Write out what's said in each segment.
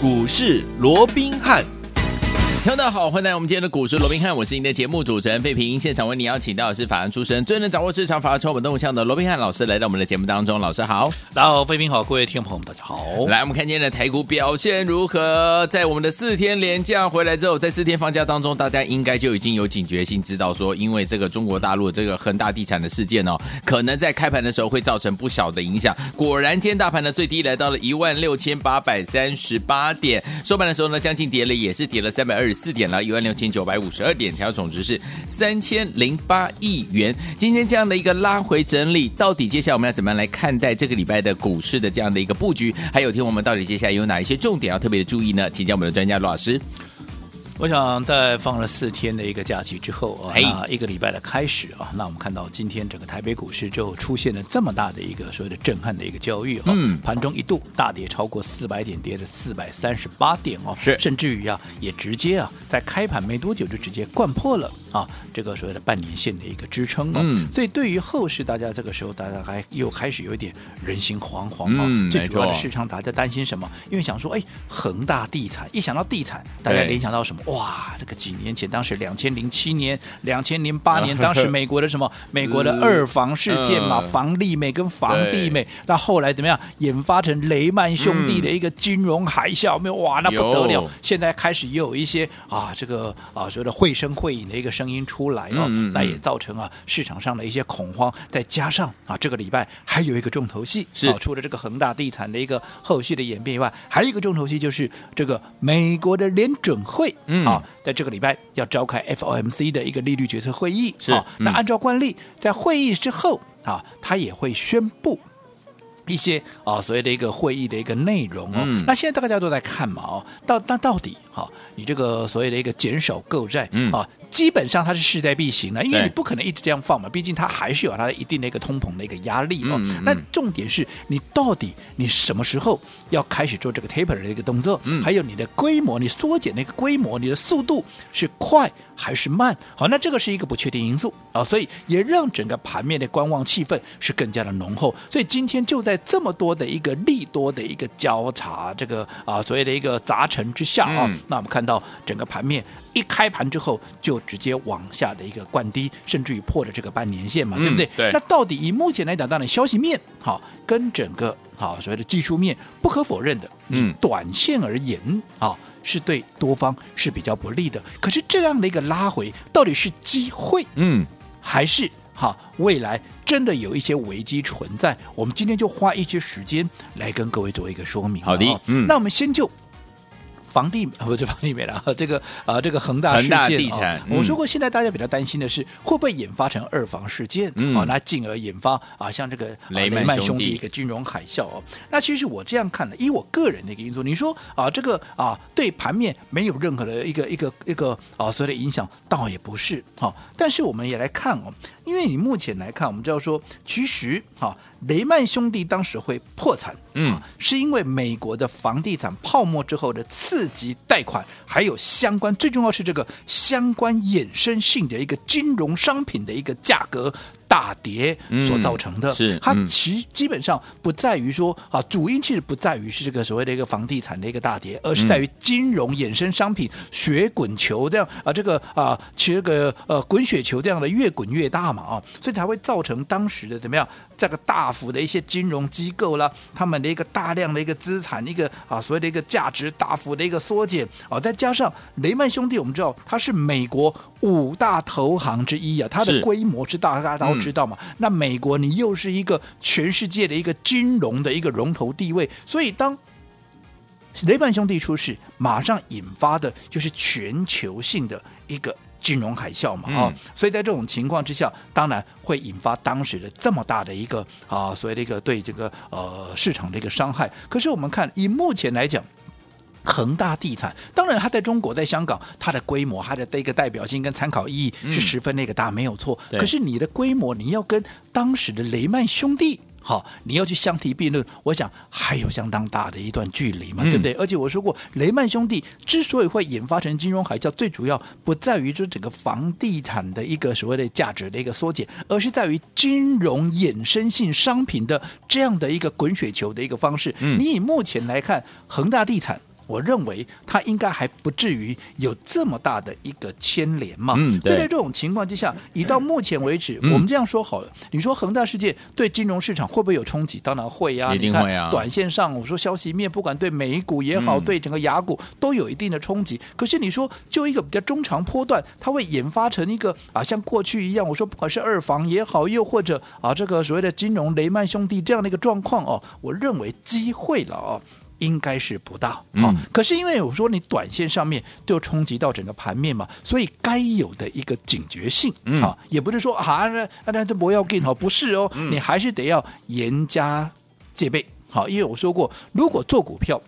股市罗宾汉。听众大家好，欢迎来到我们今天的股市罗宾汉，我是您的节目主持人费平。现场为您邀请到的是法案出身、最能掌握市场法律筹码动向的罗宾汉老师，来到我们的节目当中。老师好，大家好，费平好，各位听众朋友们大家好。来，我们看今天的台股表现如何？在我们的四天连假回来之后，在四天放假当中，大家应该就已经有警觉性，知道说，因为这个中国大陆这个恒大地产的事件哦，可能在开盘的时候会造成不小的影响。果然，今天大盘呢最低来到了一万六千八百三十八点，收盘的时候呢，将近跌了，也是跌了三百二十四点了，一万六。千九百五十二点，成交总值是三千零八亿元。今天这样的一个拉回整理，到底接下来我们要怎么样来看待这个礼拜的股市的这样的一个布局？还有，听我们到底接下来有哪一些重点要特别的注意呢？请教我们的专家罗老师。我想在放了四天的一个假期之后啊，那一个礼拜的开始啊，那我们看到今天整个台北股市就出现了这么大的一个所谓的震撼的一个交易啊，嗯，盘中一度大跌超过四百点，跌了四百三十八点哦，是，甚至于啊，也直接啊，在开盘没多久就直接掼破了啊，这个所谓的半年线的一个支撑哦，嗯，所以对于后市，大家这个时候大家还又开始有一点人心惶惶啊，嗯，最主要的市场大家担心什么？因为想说，哎，恒大地产一想到地产，大家联想到什么？哇，这个几年前，当时两千零七年、两千零八年，当时美国的什么？美国的二房事件嘛，房利美跟房地美，那后来怎么样？研发成雷曼兄弟的一个金融海啸，没有哇，那不得了！现在开始也有一些啊，这个啊，所谓的绘声绘影的一个声音出来了，那也造成啊市场上的一些恐慌。再加上啊，这个礼拜还有一个重头戏，是除了这个恒大地产的一个后续的演变以外，还有一个重头戏就是这个美国的联准会啊。在这个礼拜要召开 FOMC 的一个利率决策会议，是、哦。那按照惯例，在会议之后啊，他也会宣布一些啊所谓的一个会议的一个内容哦。嗯、那现在大家都在看嘛哦，到那到底哈、啊，你这个所谓的一个减少购债，嗯啊。基本上它是势在必行的，因为你不可能一直这样放嘛，毕竟它还是有它的一定的一个通膨的一个压力哦。嗯嗯、那重点是你到底你什么时候要开始做这个 taper 的一个动作？嗯，还有你的规模，你缩减那个规模，你的速度是快还是慢？好，那这个是一个不确定因素啊，所以也让整个盘面的观望气氛是更加的浓厚。所以今天就在这么多的一个利多的一个交叉，这个啊所谓的一个杂陈之下啊，嗯、那我们看到整个盘面。一开盘之后就直接往下的一个灌低，甚至于破了这个半年线嘛，嗯、对不对？对。那到底以目前来讲，当然消息面好，跟整个好所谓的技术面不可否认的，嗯，短线而言啊，是对多方是比较不利的。可是这样的一个拉回，到底是机会，嗯，还是好未来真的有一些危机存在？我们今天就花一些时间来跟各位做一个说明。好的，嗯，那我们先就。房地 不是房地美了，这个啊，这个恒大事件啊，地产嗯、我说过，现在大家比较担心的是会不会引发成二房事件啊？嗯、那进而引发啊，像这个雷曼兄弟一个金融海啸哦。那其实我这样看的，以我个人的一个因素，你说啊，这个啊对盘面没有任何的一个一个一个啊所谓的影响，倒也不是哈、啊。但是我们也来看哦，因为你目前来看，我们知道说，其实哈。啊雷曼兄弟当时会破产，嗯，是因为美国的房地产泡沫之后的刺激贷款，还有相关，最重要是这个相关衍生性的一个金融商品的一个价格。大跌所造成的，嗯、是、嗯、它其基本上不在于说啊，主因其实不在于是这个所谓的一个房地产的一个大跌，而是在于金融衍生商品雪滚球这样啊，这个啊，其实这个呃滚雪球这样的越滚越大嘛啊，所以才会造成当时的怎么样，这个大幅的一些金融机构啦，他们的一个大量的一个资产一个啊所谓的一个价值大幅的一个缩减啊，再加上雷曼兄弟，我们知道它是美国五大投行之一啊，它的规模是大大到。知道吗？那美国你又是一个全世界的一个金融的一个龙头地位，所以当雷曼兄弟出事，马上引发的就是全球性的一个金融海啸嘛啊！嗯、所以在这种情况之下，当然会引发当时的这么大的一个啊，所谓的一个对这个呃市场的一个伤害。可是我们看以目前来讲。恒大地产，当然它在中国，在香港，它的规模、它的这个代表性跟参考意义是十分那个大，嗯、没有错。可是你的规模，你要跟当时的雷曼兄弟，好，你要去相提并论，我想还有相当大的一段距离嘛，嗯、对不对？而且我说过，雷曼兄弟之所以会引发成金融海啸，最主要不在于说整个房地产的一个所谓的价值的一个缩减，而是在于金融衍生性商品的这样的一个滚雪球的一个方式。嗯、你以目前来看，恒大地产。我认为它应该还不至于有这么大的一个牵连嘛。嗯，所以在这种情况之下，以到目前为止，嗯、我们这样说好了，你说恒大世界对金融市场会不会有冲击？当然会啊，一定会啊。短线上，我说消息面，不管对美股也好，嗯、对整个雅股都有一定的冲击。可是你说就一个比较中长波段，它会研发成一个啊，像过去一样，我说不管是二房也好，又或者啊这个所谓的金融雷曼兄弟这样的一个状况哦，我认为机会了哦。应该是不大，好、嗯，可是因为我说你短线上面就冲击到整个盘面嘛，所以该有的一个警觉性，嗯，好，也不是说啊，那那这不要紧好，不是哦，嗯、你还是得要严加戒备，好，因为我说过，如果做股票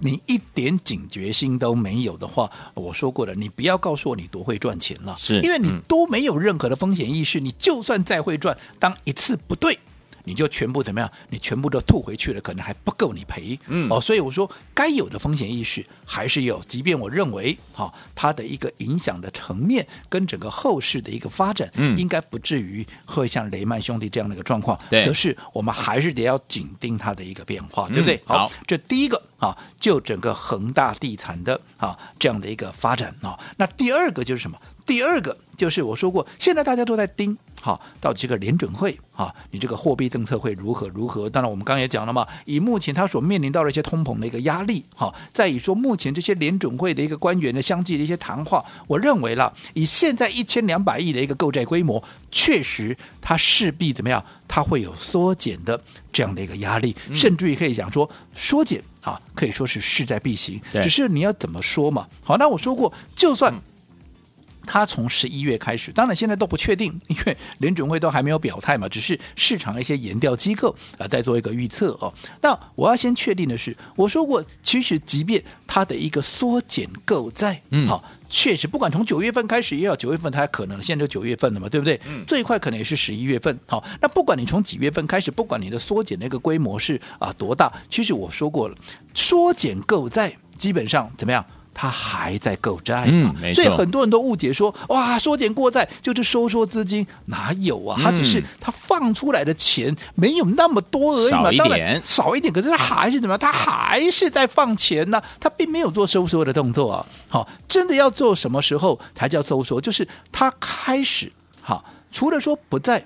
你一点警觉心都没有的话，我说过了，你不要告诉我你多会赚钱了，是因为你都没有任何的风险意识，你就算再会赚，当一次不对。你就全部怎么样？你全部都吐回去了，可能还不够你赔。嗯，哦，所以我说该有的风险意识还是有，即便我认为哈、哦，它的一个影响的层面跟整个后市的一个发展，嗯，应该不至于会像雷曼兄弟这样的一个状况。对，可是我们还是得要紧盯它的一个变化，对不对？好，这第一个啊，就整个恒大地产的啊这样的一个发展啊。那第二个就是什么？第二个就是我说过，现在大家都在盯。好，到这个联准会啊，你这个货币政策会如何如何？当然，我们刚刚也讲了嘛，以目前他所面临到的一些通膨的一个压力，哈，再以说目前这些联准会的一个官员的相继的一些谈话，我认为了，以现在一千两百亿的一个购债规模，确实它势必怎么样？它会有缩减的这样的一个压力，甚至于可以讲说缩减啊，可以说是势在必行。只是你要怎么说嘛？好，那我说过，就算。他从十一月开始，当然现在都不确定，因为联准会都还没有表态嘛，只是市场一些研调机构啊在做一个预测哦。那我要先确定的是，我说过，其实即便它的一个缩减购债，嗯，好，确实不管从九月份开始也好，九月份它可能，现在就九月份了嘛，对不对？嗯，最快可能也是十一月份。好，那不管你从几月份开始，不管你的缩减那个规模是啊多大，其实我说过了，缩减购债基本上怎么样？他还在购债，嗯，所以很多人都误解说，哇，缩减过债就是收缩资金，哪有啊？他只是他放出来的钱没有那么多而已嘛，当然少一点，可是他还是怎么样？他还是在放钱呢，他并没有做收缩的动作啊。好，真的要做什么时候才叫收缩？就是他开始，好，除了说不再。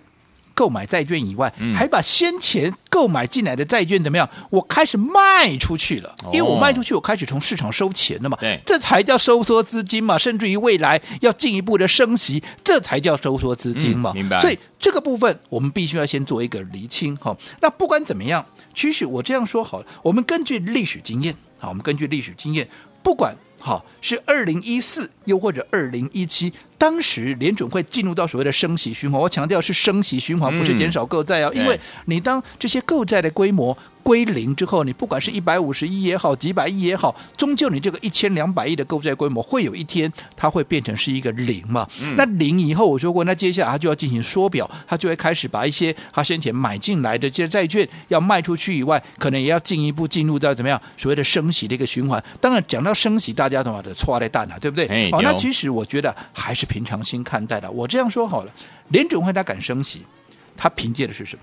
购买债券以外，还把先前购买进来的债券怎么样？我开始卖出去了，因为我卖出去，我开始从市场收钱了嘛。对，这才叫收缩资金嘛。甚至于未来要进一步的升息，这才叫收缩资金嘛。明白。所以这个部分我们必须要先做一个厘清哈。那不管怎么样，其实我这样说好了，我们根据历史经验，好，我们根据历史经验，不管。好，是二零一四，又或者二零一七，当时联准会进入到所谓的升息循环。我强调是升息循环，不是减少购债啊，嗯、因为你当这些购债的规模。归零之后，你不管是一百五十亿也好，几百亿也好，终究你这个一千两百亿的购债规模，会有一天它会变成是一个零嘛？嗯、那零以后，我说过，那接下来它就要进行缩表，它就会开始把一些它先前买进来的这些债券要卖出去以外，可能也要进一步进入到怎么样所谓的升息的一个循环。当然，讲到升息，大家的话的错在蛋啊，对不对？好、哦，那其实我觉得还是平常心看待的。我这样说好了，联准会他敢升息，他凭借的是什么？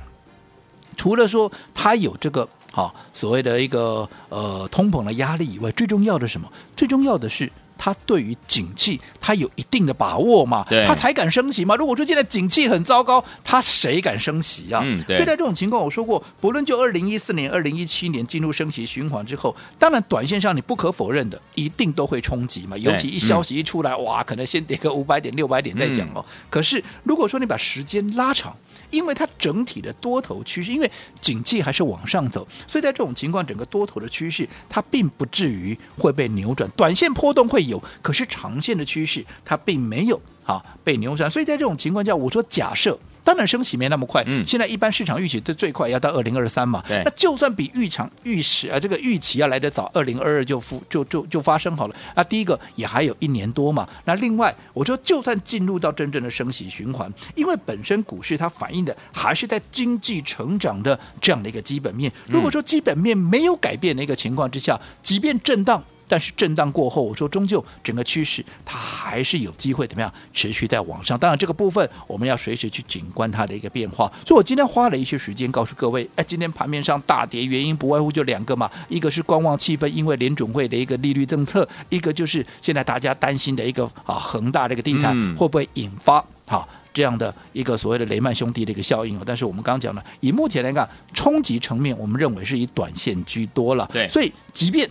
除了说他有这个好所谓的一个呃通膨的压力以外，最重要的什么？最重要的是它对于景气他有一定的把握嘛，对它才敢升息嘛。如果说现在景气很糟糕，他谁敢升息啊？嗯，对。所以在这种情况，我说过，不论就二零一四年、二零一七年进入升息循环之后，当然短线上你不可否认的，一定都会冲击嘛。尤其一消息一出来，嗯、哇，可能先跌个五百点、六百点再讲哦。嗯、可是如果说你把时间拉长，因为它整体的多头趋势，因为景气还是往上走，所以在这种情况，整个多头的趋势它并不至于会被扭转。短线波动会有，可是长线的趋势它并没有啊被扭转。所以在这种情况下，我说假设。当然升息没那么快，嗯，现在一般市场预期的最快要到二零二三嘛，对，那就算比预场预时啊这个预期要来得早，二零二二就复就就就发生好了。那第一个也还有一年多嘛，那另外我说就算进入到真正的升息循环，因为本身股市它反映的还是在经济成长的这样的一个基本面。如果说基本面没有改变的一个情况之下，即便震荡。但是震荡过后，我说终究整个趋势它还是有机会怎么样持续在往上。当然这个部分我们要随时去紧观它的一个变化。所以我今天花了一些时间告诉各位，哎，今天盘面上大跌原因不外乎就两个嘛，一个是观望气氛，因为联准会的一个利率政策；一个就是现在大家担心的一个啊恒大这个地产会不会引发好。嗯这样的一个所谓的雷曼兄弟的一个效应，但是我们刚刚讲了，以目前来看，冲击层面，我们认为是以短线居多了。对，所以即便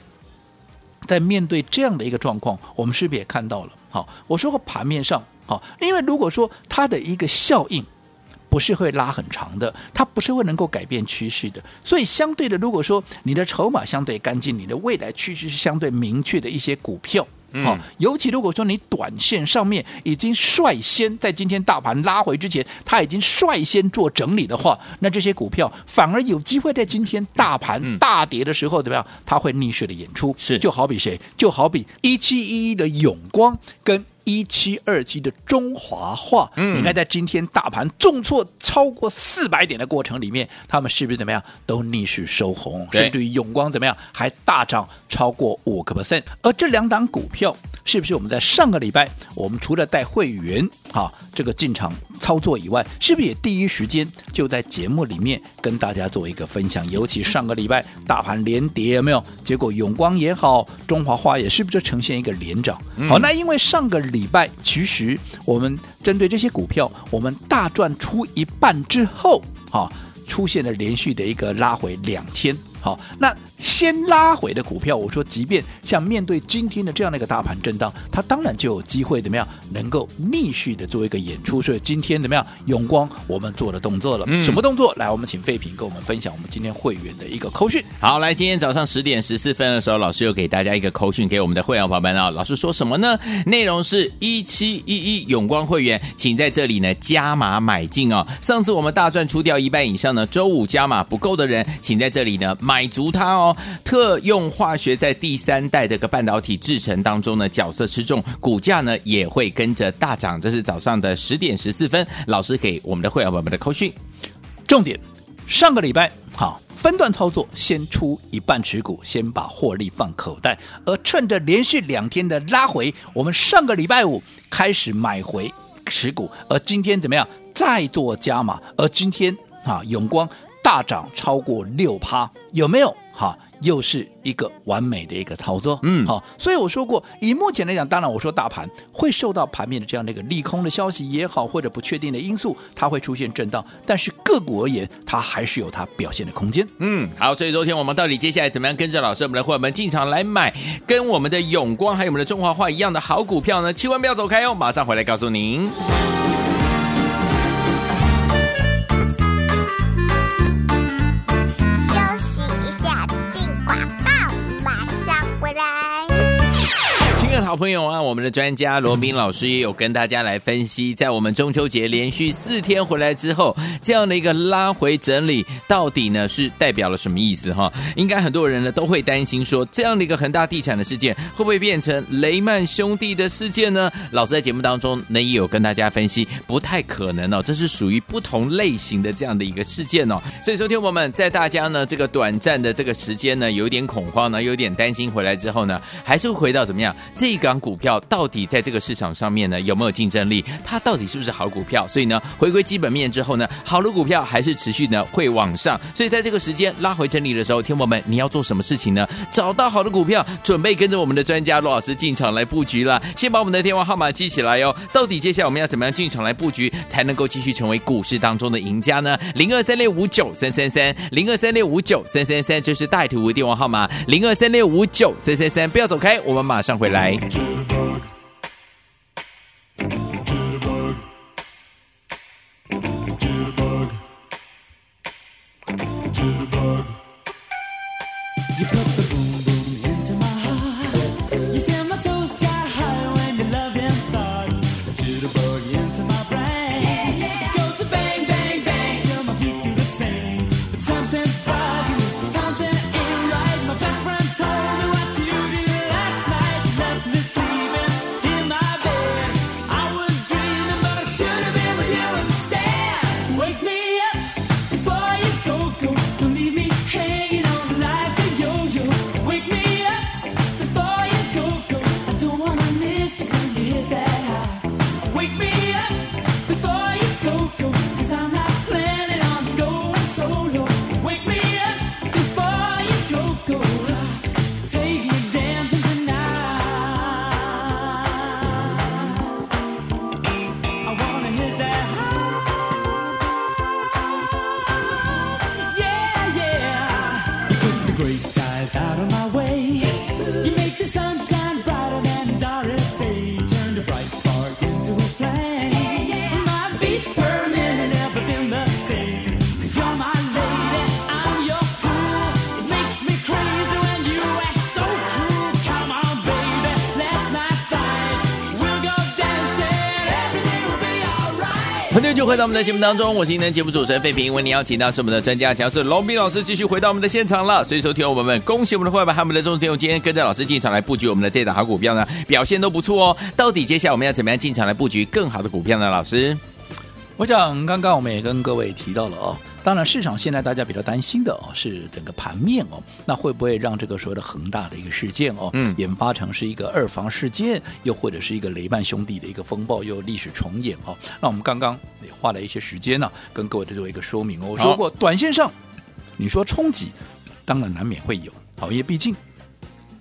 在面对这样的一个状况，我们是不是也看到了？好，我说过盘面上，好，因为如果说它的一个效应不是会拉很长的，它不是会能够改变趋势的，所以相对的，如果说你的筹码相对干净，你的未来趋势是相对明确的一些股票。好、嗯，尤其如果说你短线上面已经率先在今天大盘拉回之前，它已经率先做整理的话，那这些股票反而有机会在今天大盘大跌的时候怎么样？它会逆势的演出。是，就好比谁？就好比一七一一的永光跟。一七二七的中华化，嗯，你看在今天大盘重挫超过四百点的过程里面，他们是不是怎么样都逆势收红？甚至于永光怎么样还大涨超过五个 percent？而这两档股票是不是我们在上个礼拜，我们除了带会员啊这个进场操作以外，是不是也第一时间就在节目里面跟大家做一个分享？尤其上个礼拜大盘连跌有没有？结果永光也好，中华化也是不是就呈现一个连涨？好，那因为上个礼礼拜，其实我们针对这些股票，我们大赚出一半之后，啊，出现了连续的一个拉回两天。好，那先拉回的股票，我说，即便像面对今天的这样的一个大盘震荡，它当然就有机会怎么样，能够逆势的做一个演出。所以今天怎么样，永光我们做的动作了，嗯、什么动作？来，我们请废品跟我们分享我们今天会员的一个扣讯。好，来，今天早上十点十四分的时候，老师又给大家一个扣讯给我们的会员朋友们啊。老师说什么呢？内容是一七一一永光会员，请在这里呢加码买进哦。上次我们大赚出掉一半以上呢，周五加码不够的人，请在这里呢。买足它哦，特用化学在第三代这个半导体制程当中呢，角色吃重，股价呢也会跟着大涨。这是早上的十点十四分，老师给我们的会员朋友们的扣讯。重点，上个礼拜好分段操作，先出一半持股，先把获利放口袋，而趁着连续两天的拉回，我们上个礼拜五开始买回持股，而今天怎么样？再做加码，而今天啊永光。大涨超过六趴，有没有？哈，又是一个完美的一个操作。嗯，好，所以我说过，以目前来讲，当然我说大盘会受到盘面的这样的一个利空的消息也好，或者不确定的因素，它会出现震荡。但是个股而言，它还是有它表现的空间。嗯，好，所以昨天我们到底接下来怎么样跟着老师我们的伙伴们进场来买，跟我们的永光还有我们的中华化一样的好股票呢？千万不要走开哦，马上回来告诉您。朋友啊，我们的专家罗宾老师也有跟大家来分析，在我们中秋节连续四天回来之后，这样的一个拉回整理，到底呢是代表了什么意思哈？应该很多人呢都会担心说，这样的一个恒大地产的事件会不会变成雷曼兄弟的事件呢？老师在节目当中呢也有跟大家分析，不太可能哦，这是属于不同类型的这样的一个事件哦。所以，说，听我们在大家呢这个短暂的这个时间呢有点恐慌呢，有点担心回来之后呢，还是会回到怎么样这？个档股票到底在这个市场上面呢有没有竞争力？它到底是不是好股票？所以呢，回归基本面之后呢，好的股票还是持续呢会往上。所以在这个时间拉回整理的时候，听友们你要做什么事情呢？找到好的股票，准备跟着我们的专家罗老师进场来布局了。先把我们的电话号码记起来哟。到底接下来我们要怎么样进场来布局，才能够继续成为股市当中的赢家呢？零二三六五九三三三，零二三六五九三三三，这是带图的电话号码，零二三六五九三三三，不要走开，我们马上回来。Jitterbug. 就回到我们的节目当中，我是今天节目主持人费平，为您邀请到是我们的专家讲师龙斌老师，继续回到我们的现场了。所以，说，听众朋友们，恭喜我们的会员和我们的忠实听众，今天跟着老师进场来布局我们的这档好股票呢，表现都不错哦。到底接下来我们要怎么样进场来布局更好的股票呢？老师，我想刚刚我们也跟各位提到了哦，当然市场现在大家比较担心的哦是整个盘面哦，那会不会让这个所谓的恒大的一个事件哦，嗯研发成是一个二房事件，又或者是一个雷曼兄弟的一个风暴又历史重演哦？那我们刚刚也花了一些时间呢、跟各位做一个说明哦。我说过，短线上你说冲击，当然难免会有，好，因为毕竟。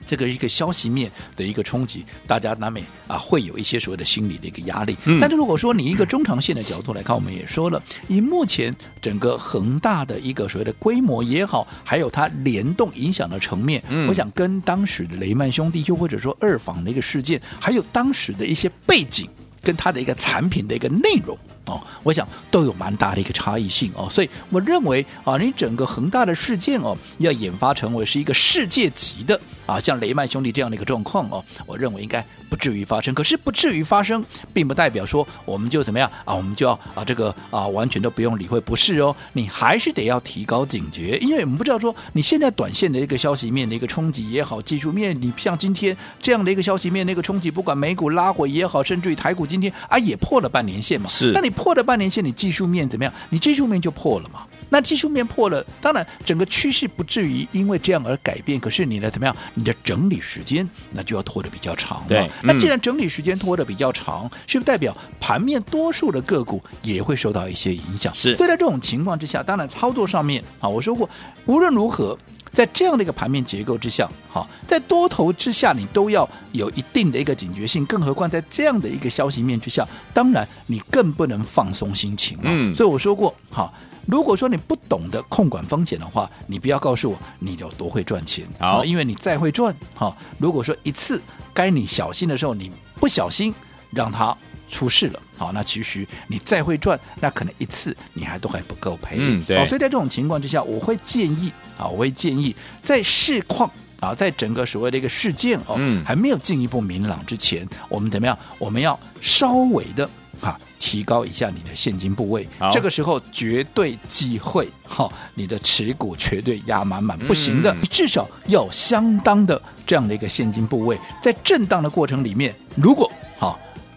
这个一个消息面的一个冲击，大家难免啊会有一些所谓的心理的一个压力。嗯但是如果说你一个中长线的角度来看，我们也说了，以目前整个恒大的一个所谓的规模也好，还有它联动影响的层面，嗯我想跟当时的雷曼兄弟，又或者说二房的一个事件，还有当时的一些背景。跟它的一个产品的一个内容哦，我想都有蛮大的一个差异性哦，所以我认为啊，你整个恒大的事件哦，要研发成为是一个世界级的啊，像雷曼兄弟这样的一个状况哦，我认为应该不至于发生。可是不至于发生，并不代表说我们就怎么样啊，我们就要啊这个啊完全都不用理会，不是哦，你还是得要提高警觉，因为我们不知道说你现在短线的一个消息面的一个冲击也好，技术面你像今天这样的一个消息面的一个冲击，不管美股拉回也好，甚至于台股今天啊也破了半年线嘛，是。那你破了半年线，你技术面怎么样？你技术面就破了嘛。那技术面破了，当然整个趋势不至于因为这样而改变，可是你的怎么样？你的整理时间那就要拖得比较长了。对那既嗯然整理时间拖得比较长，是不是代表盘面多数的个股也会受到一些影响？是所以在这种情况之下，当然操作上面啊，我说过，无论如何。在这样的一个盘面结构之下，好，在多头之下，你都要有一定的一个警觉性，更何况在这样的一个消息面之下，当然你更不能放松心情了。嗯所以我说过，好，如果说你不懂得控管风险的话，你不要告诉我你有多会赚钱，好因为你再会赚，好，如果说一次该你小心的时候，你不小心让它。出事了，好，那其实你再会赚，那可能一次你还都还不够赔，嗯对。所以在这种情况之下，我会建议啊，我会建议在市况啊，在整个所谓的一个事件哦，嗯。还没有进一步明朗之前，我们怎么样？我们要稍微的啊，提高一下你的现金部位，这个时候绝对机会哈，你的持股绝对压满满，不行的，至少要相当的这样的一个现金部位，在震荡的过程里面，如果好。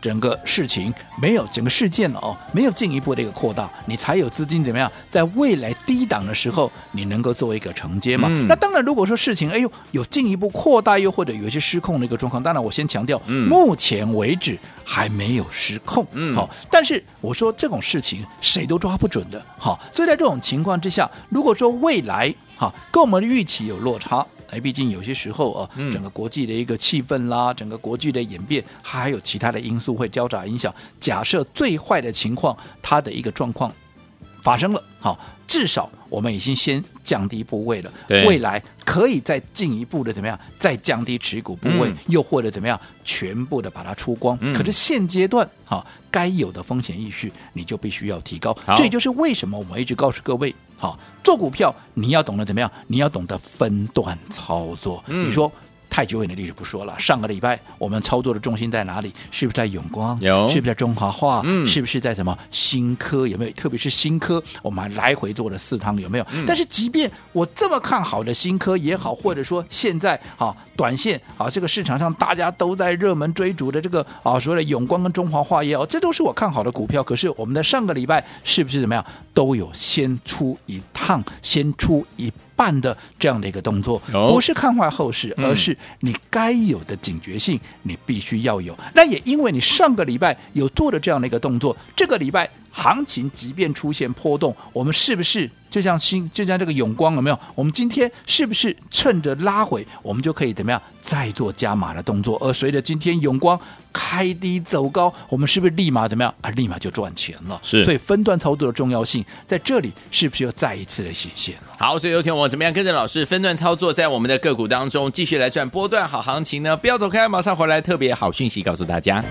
整个事情没有整个事件哦，没有进一步的一个扩大，你才有资金怎么样，在未来低档的时候，你能够做一个承接嘛？嗯那当然，如果说事情哎呦有进一步扩大，又或者有一些失控的一个状况，当然我先强调，嗯目前为止还没有失控，嗯好，但是我说这种事情谁都抓不准的，好，所以在这种情况之下，如果说未来好跟我们的预期有落差。哎，毕竟有些时候啊，嗯整个国际的一个气氛啦，整个国际的演变，还有其他的因素会交杂影响。假设最坏的情况，它的一个状况发生了，好，至少我们已经先降低部位了，未来可以再进一步的怎么样，再降低持股部位，嗯又或者怎么样，全部的把它出光。嗯可是现阶段，好，该有的风险意识你就必须要提高。这也就是为什么我们一直告诉各位，好，做股票你要懂得怎么样，你要懂得分段操作。嗯你说。太久远的历史不说了，上个礼拜我们操作的重心在哪里？是不是在永光？有是不是在中华化？嗯是不是在什么新科？有没有？特别是新科，我们还来回做了四趟，有没有？嗯但是即便我这么看好的新科也好，或者说现在啊短线啊这个市场上大家都在热门追逐的这个啊所谓的永光跟中华化也好，这都是我看好的股票。可是我们的上个礼拜是不是怎么样？都有先出一趟，先出一。半的这样的一个动作，哦不是看坏后市，嗯而是你该有的警觉性，你必须要有。那也因为你上个礼拜有做的这样的一个动作，这个礼拜行情即便出现波动，我们是不是就像新就像这个永光有没有？我们今天是不是趁着拉回，我们就可以怎么样再做加码的动作？而随着今天永光开低走高，我们是不是立马怎么样啊？立马就赚钱了。是，所以分段操作的重要性在这里是不是又再一次的显现了？好，所以有天我怎么样跟着老师分段操作，在我们的个股当中继续来赚波段好行情呢？不要走开，马上回来，特别好讯息告诉大家。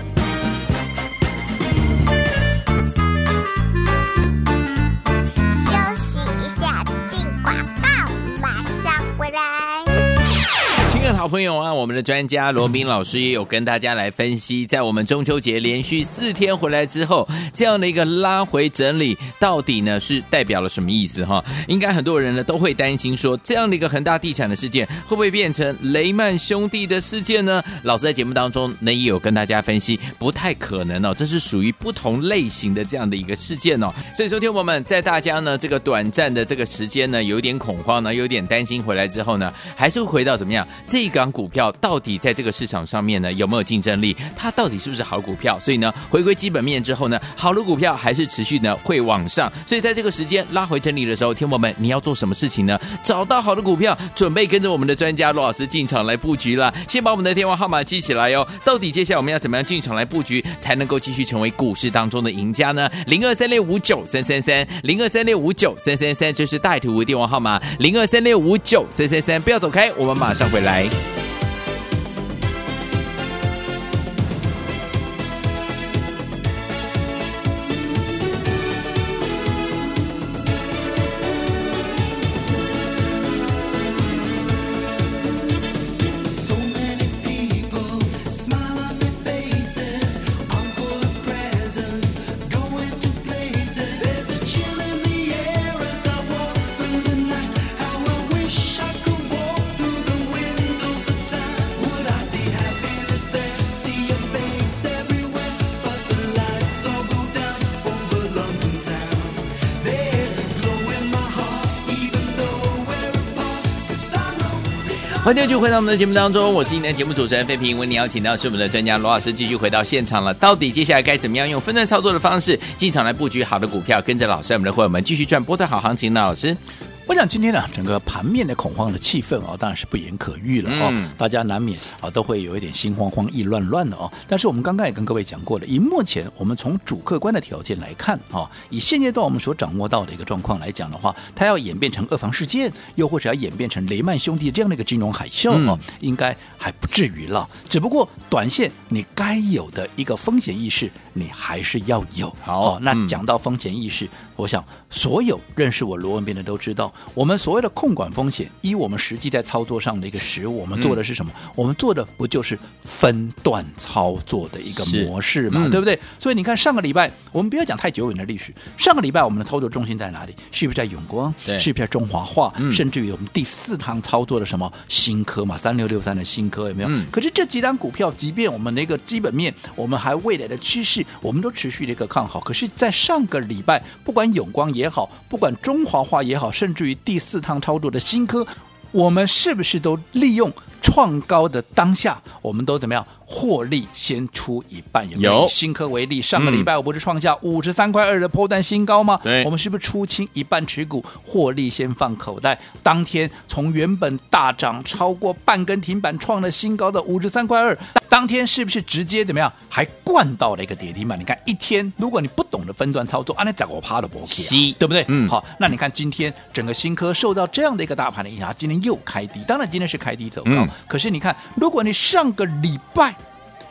好朋友啊，我们的专家罗宾老师也有跟大家来分析，在我们中秋节连续四天回来之后，这样的一个拉回整理，到底呢是代表了什么意思哈？应该很多人呢都会担心说，这样的一个恒大地产的事件会不会变成雷曼兄弟的事件呢？老师在节目当中呢也有跟大家分析，不太可能哦，这是属于不同类型的这样的一个事件哦。所以，说，听我们在大家呢这个短暂的这个时间呢有点恐慌呢，有点担心回来之后呢，还是会回到怎么样这？港股票到底在这个市场上面呢有没有竞争力？它到底是不是好股票？所以呢，回归基本面之后呢，好的股票还是持续呢会往上。所以在这个时间拉回整理的时候，听友们你要做什么事情呢？找到好的股票，准备跟着我们的专家罗老师进场来布局了。先把我们的电话号码记起来哟。到底接下来我们要怎么样进场来布局，才能够继续成为股市当中的赢家呢？零二三六五九三三三，零二三六五九三三三，这是带图电话号码，零二三六五九三三三，不要走开，我们马上回来。欢迎继续回到我们的节目当中，我是今天节目主持人费平。为你邀请到是我们的专家罗老师，继续回到现场了。到底接下来该怎么样用分段操作的方式进场来布局好的股票，跟着老师，我们的伙伴们继续赚波段好行情呢？老师。我想今天呢，整个盘面的恐慌的气氛哦，当然是不言可喻了哦。大家难免啊都会有一点心慌慌、意乱乱的哦。但是我们刚刚也跟各位讲过了，以目前我们从主客观的条件来看啊，以现阶段我们所掌握到的一个状况来讲的话，它要演变成二房事件，又或者要演变成雷曼兄弟这样的一个金融海啸哦，应该还不至于了。只不过短线你该有的一个风险意识，你还是要有。好，那讲到风险意识，我想所有认识我罗文斌的都知道。我们所谓的控管风险，依我们实际在操作上的一个实务，我们做的是什么？嗯、我们做的不就是分段操作的一个模式嘛，嗯、对不对？所以你看上个礼拜，我们不要讲太久远的历史，上个礼拜我们的操作中心在哪里？是不是在永光？对是不是在中华化？嗯、甚至于我们第四趟操作的什么新科嘛，三六六三的新科有没有？嗯、可是这几档股票，即便我们的一个基本面，我们还未来的趋势，我们都持续的一个看好。可是，在上个礼拜，不管永光也好，不管中华化也好，甚至于第四趟操作的新科，我们是不是都利用创高的当下，我们都怎么样？获利先出一半，有没有？有新科为例，上个礼拜我不是创下五十三块二的破蛋新高吗？对，我们是不是出清一半持股，获利先放口袋？当天从原本大涨超过半根停板，创了新高的五十三块二，当天是不是直接怎么样？还灌到了一个跌停板？你看一天，如果你不懂得分段操作，啊，那怎么趴的波起？对不对？嗯，好，那你看今天整个新科受到这样的一个大盘的影响，今天又开低，当然今天是开低走高，嗯、可是你看，如果你上个礼拜。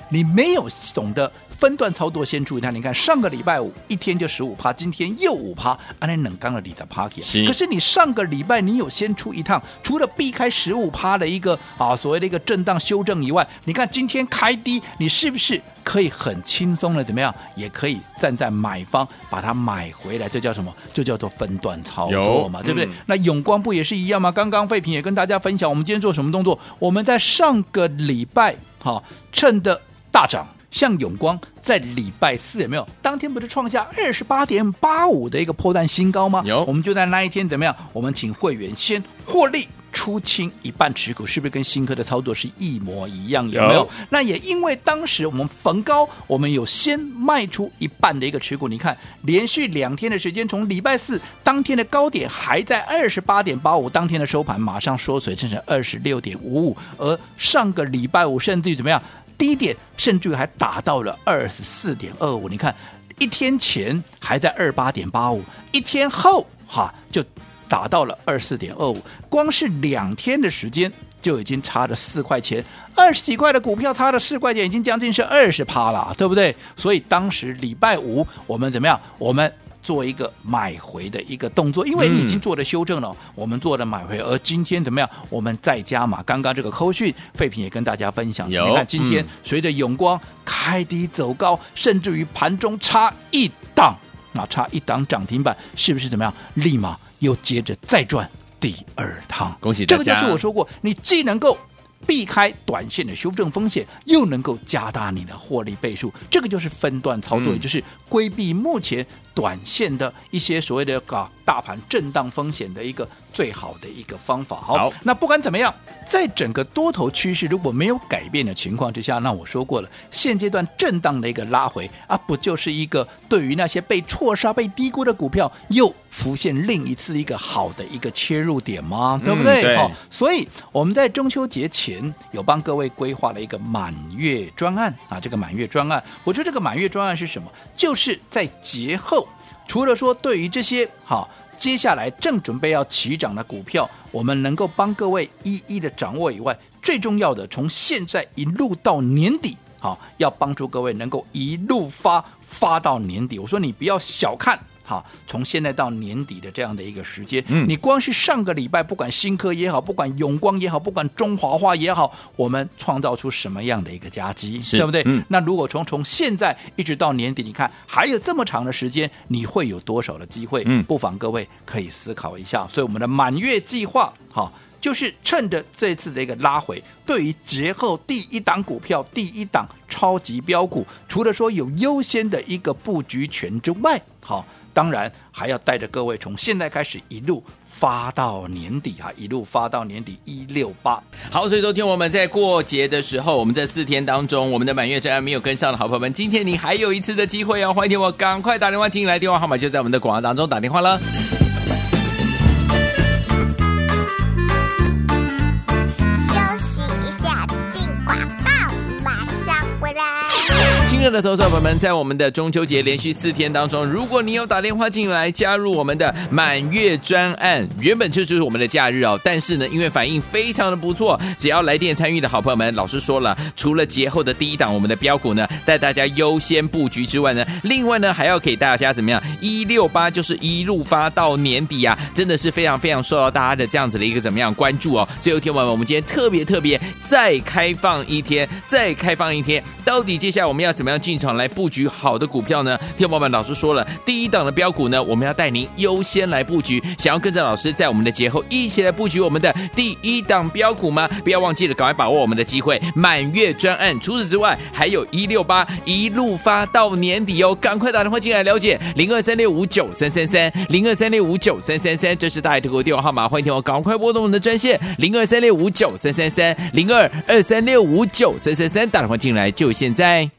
你没有懂得分段操作，先注意它。你看上个礼拜五一天就十五趴，今天又五趴，安尼冷刚的你在趴起。可是你上个礼拜你有先出一趟，除了避开十五趴的一个啊所谓的一个震荡修正以外，你看今天开低，你是不是可以很轻松的怎么样？也可以站在买方把它买回来，这叫什么？就叫做分段操作嘛，对不对？嗯、那永光不也是一样吗？刚刚废品也跟大家分享，我们今天做什么动作？我们在上个礼拜好、啊、趁的。大涨，像永光在礼拜四有没有？当天不是创下二十八点八五的一个破蛋新高吗？有，我们就在那一天怎么样？我们请会员先获利。出清一半持股，是不是跟新科的操作是一模一样？有没有？有那也因为当时我们逢高，我们有先卖出一半的一个持股。你看，连续两天的时间，从礼拜四当天的高点还在二十八点八五，当天的收盘马上缩水，变成二十六点五五。而上个礼拜五，甚至于怎么样，低点甚至还达到了二十四点二五。你看，一天前还在二八点八五，一天后哈就。达到了二四点二五，光是两天的时间就已经差了四块钱，二十几块的股票差了四块钱，已经将近是二十趴了，对不对？所以当时礼拜五我们怎么样？我们做一个买回的一个动作，因为你已经做了修正了，嗯、我们做了买回。而今天怎么样？我们再加码。刚刚这个扣讯废品也跟大家分享，你看今天随着永光开低走高，嗯、甚至于盘中差一档，那差一档涨停板，是不是怎么样？立马。又接着再赚第二趟，恭喜大家！这个就是我说过，你既能够避开短线的修正风险，又能够加大你的获利倍数，这个就是分段操作，嗯、也就是规避目前短线的一些所谓的搞大盘震荡风险的一个。最好的一个方法。好，好，那不管怎么样，在整个多头趋势如果没有改变的情况之下，那我说过了，现阶段震荡的一个拉回啊，不就是一个对于那些被错杀、被低估的股票，又浮现另一次一个好的一个切入点吗？对不对？好、嗯，所以我们在中秋节前有帮各位规划了一个满月专案啊，这个满月专案，我觉得这个满月专案是什么？就是在节后，除了说对于这些好。接下来正准备要起涨的股票，我们能够帮各位一一的掌握以外，最重要的从现在一路到年底，好，要帮助各位能够一路发发到年底。我说你不要小看。好，从现在到年底的这样的一个时间，嗯，你光是上个礼拜，不管新科也好，不管永光也好，不管中华化也好，我们创造出什么样的一个佳绩，是对不对？嗯，那如果从从现在一直到年底，你看还有这么长的时间，你会有多少的机会？嗯，不妨各位可以思考一下。所以我们的满月计划，好，就是趁着这次的一个拉回，对于节后第一档股票、第一档超级标股，除了说有优先的一个布局权之外，好。当然还要带着各位从现在开始一路发到年底啊，一路发到年底一六八。好，所以昨天我们在过节的时候，我们这四天当中，我们的满月专案没有跟上的好朋友们，今天你还有一次的机会哦，欢迎听我赶快打电话进来，电话号码就在我们的广告当中打电话了。亲爱的投资朋友们，在我们的中秋节连续四天当中，如果你有打电话进来加入我们的满月专案，原本这就是我们的假日哦。但是呢，因为反应非常的不错，只要来电参与的好朋友们，老师说了，除了节后的第一档我们的标股呢，带大家优先布局之外呢，另外呢还要给大家怎么样？一六八就是一路发到年底啊，真的是非常非常受到大家的这样子的一个怎么样关注哦。所以有天晚我们今天特别特别再开放一天，再开放一天，到底接下来我们要怎么？要进场来布局好的股票呢？听众朋友们，老师说了，第一档的标股呢，我们要带您优先来布局。想要跟着老师在我们的节后一起来布局我们的第一档标股吗？不要忘记了，赶快把握我们的机会，满月专案。除此之外，还有一六八一路发到年底哦，赶快打电话进来了解零二三六五九三三三零二三六五九三三三，这是大爱投顾电话号码，欢迎听我赶快拨动我们的专线零二三六五九三三三零二二三六五九三三三，打电话进来就现在。